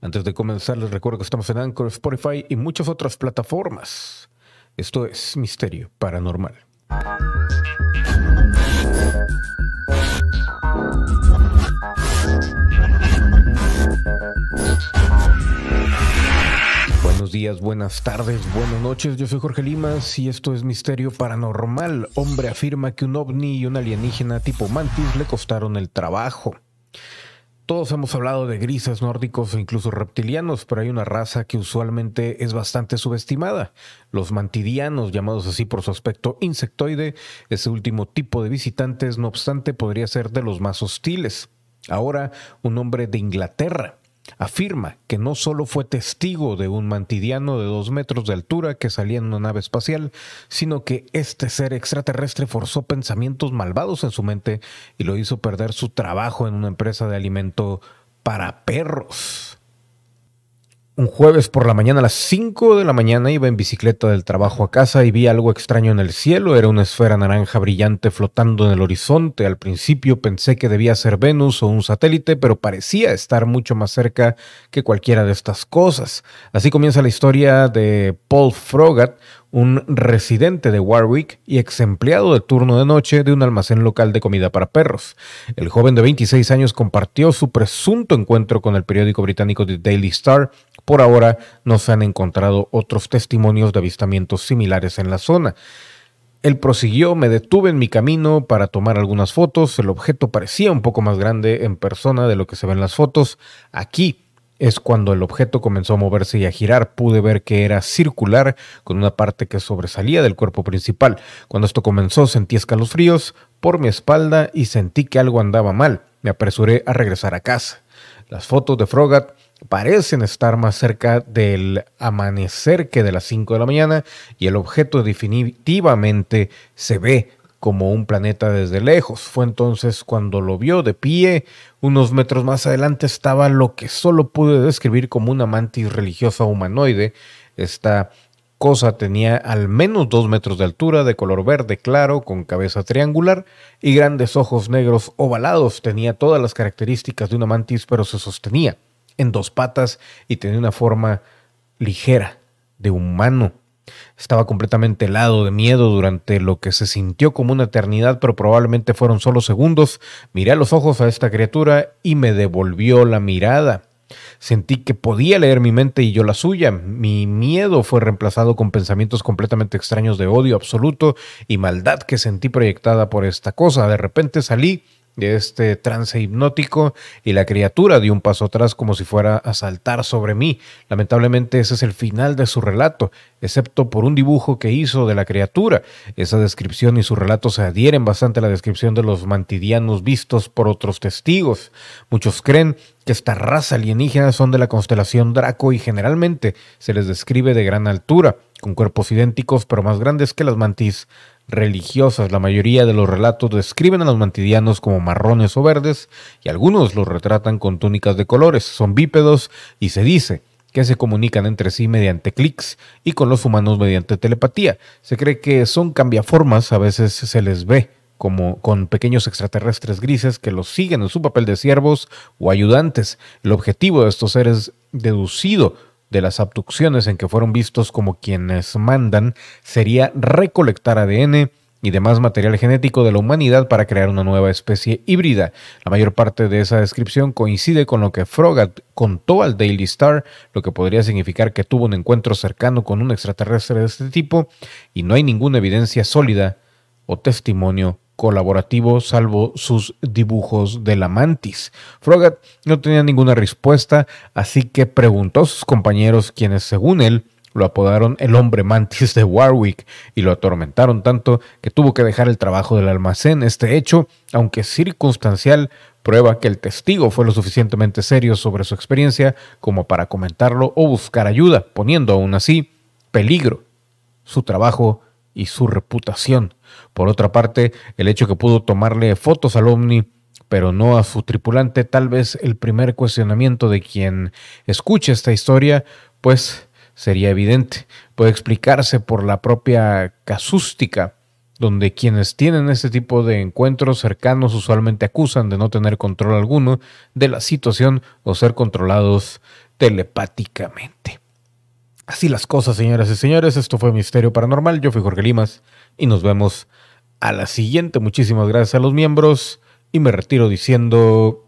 Antes de comenzar, les recuerdo que estamos en Anchor, Spotify y muchas otras plataformas. Esto es Misterio Paranormal. Buenos días, buenas tardes, buenas noches. Yo soy Jorge Limas y esto es Misterio Paranormal. Hombre afirma que un ovni y un alienígena tipo mantis le costaron el trabajo. Todos hemos hablado de grises nórdicos e incluso reptilianos, pero hay una raza que usualmente es bastante subestimada. Los mantidianos, llamados así por su aspecto insectoide, ese último tipo de visitantes, no obstante, podría ser de los más hostiles. Ahora, un hombre de Inglaterra afirma que no solo fue testigo de un mantidiano de dos metros de altura que salía en una nave espacial, sino que este ser extraterrestre forzó pensamientos malvados en su mente y lo hizo perder su trabajo en una empresa de alimento para perros un jueves por la mañana a las 5 de la mañana iba en bicicleta del trabajo a casa y vi algo extraño en el cielo. Era una esfera naranja brillante flotando en el horizonte. Al principio pensé que debía ser Venus o un satélite, pero parecía estar mucho más cerca que cualquiera de estas cosas. Así comienza la historia de Paul Frogat, un residente de Warwick y ex empleado de turno de noche de un almacén local de comida para perros. El joven de 26 años compartió su presunto encuentro con el periódico británico The Daily Star. Por ahora no se han encontrado otros testimonios de avistamientos similares en la zona. Él prosiguió, me detuve en mi camino para tomar algunas fotos. El objeto parecía un poco más grande en persona de lo que se ve en las fotos. Aquí es cuando el objeto comenzó a moverse y a girar. Pude ver que era circular, con una parte que sobresalía del cuerpo principal. Cuando esto comenzó sentí escalofríos por mi espalda y sentí que algo andaba mal. Me apresuré a regresar a casa. Las fotos de Frogat parecen estar más cerca del amanecer que de las 5 de la mañana y el objeto definitivamente se ve como un planeta desde lejos. Fue entonces cuando lo vio de pie. Unos metros más adelante estaba lo que solo pude describir como una mantis religiosa humanoide. Esta cosa tenía al menos dos metros de altura, de color verde claro, con cabeza triangular y grandes ojos negros ovalados. Tenía todas las características de una mantis, pero se sostenía en dos patas y tenía una forma ligera de humano. Estaba completamente helado de miedo durante lo que se sintió como una eternidad, pero probablemente fueron solo segundos. Miré a los ojos a esta criatura y me devolvió la mirada. Sentí que podía leer mi mente y yo la suya. Mi miedo fue reemplazado con pensamientos completamente extraños de odio absoluto y maldad que sentí proyectada por esta cosa. De repente salí de este trance hipnótico y la criatura dio un paso atrás como si fuera a saltar sobre mí. Lamentablemente ese es el final de su relato, excepto por un dibujo que hizo de la criatura. Esa descripción y su relato se adhieren bastante a la descripción de los mantidianos vistos por otros testigos. Muchos creen que esta raza alienígena son de la constelación Draco y generalmente se les describe de gran altura, con cuerpos idénticos pero más grandes que las mantis religiosas. La mayoría de los relatos describen a los mantidianos como marrones o verdes y algunos los retratan con túnicas de colores. Son bípedos y se dice que se comunican entre sí mediante clics y con los humanos mediante telepatía. Se cree que son cambiaformas, a veces se les ve como con pequeños extraterrestres grises que los siguen en su papel de siervos o ayudantes. El objetivo de estos seres deducido de las abducciones en que fueron vistos como quienes mandan sería recolectar ADN y demás material genético de la humanidad para crear una nueva especie híbrida. La mayor parte de esa descripción coincide con lo que Frogat contó al Daily Star, lo que podría significar que tuvo un encuentro cercano con un extraterrestre de este tipo, y no hay ninguna evidencia sólida o testimonio colaborativo salvo sus dibujos de la mantis. Frogat no tenía ninguna respuesta, así que preguntó a sus compañeros quienes según él lo apodaron el hombre mantis de Warwick y lo atormentaron tanto que tuvo que dejar el trabajo del almacén. Este hecho, aunque circunstancial, prueba que el testigo fue lo suficientemente serio sobre su experiencia como para comentarlo o buscar ayuda, poniendo aún así peligro su trabajo y su reputación. Por otra parte, el hecho que pudo tomarle fotos al ovni pero no a su tripulante, tal vez el primer cuestionamiento de quien escuche esta historia, pues sería evidente. Puede explicarse por la propia casústica, donde quienes tienen este tipo de encuentros cercanos usualmente acusan de no tener control alguno de la situación o ser controlados telepáticamente. Así las cosas, señoras y señores. Esto fue Misterio Paranormal. Yo fui Jorge Limas y nos vemos a la siguiente. Muchísimas gracias a los miembros y me retiro diciendo...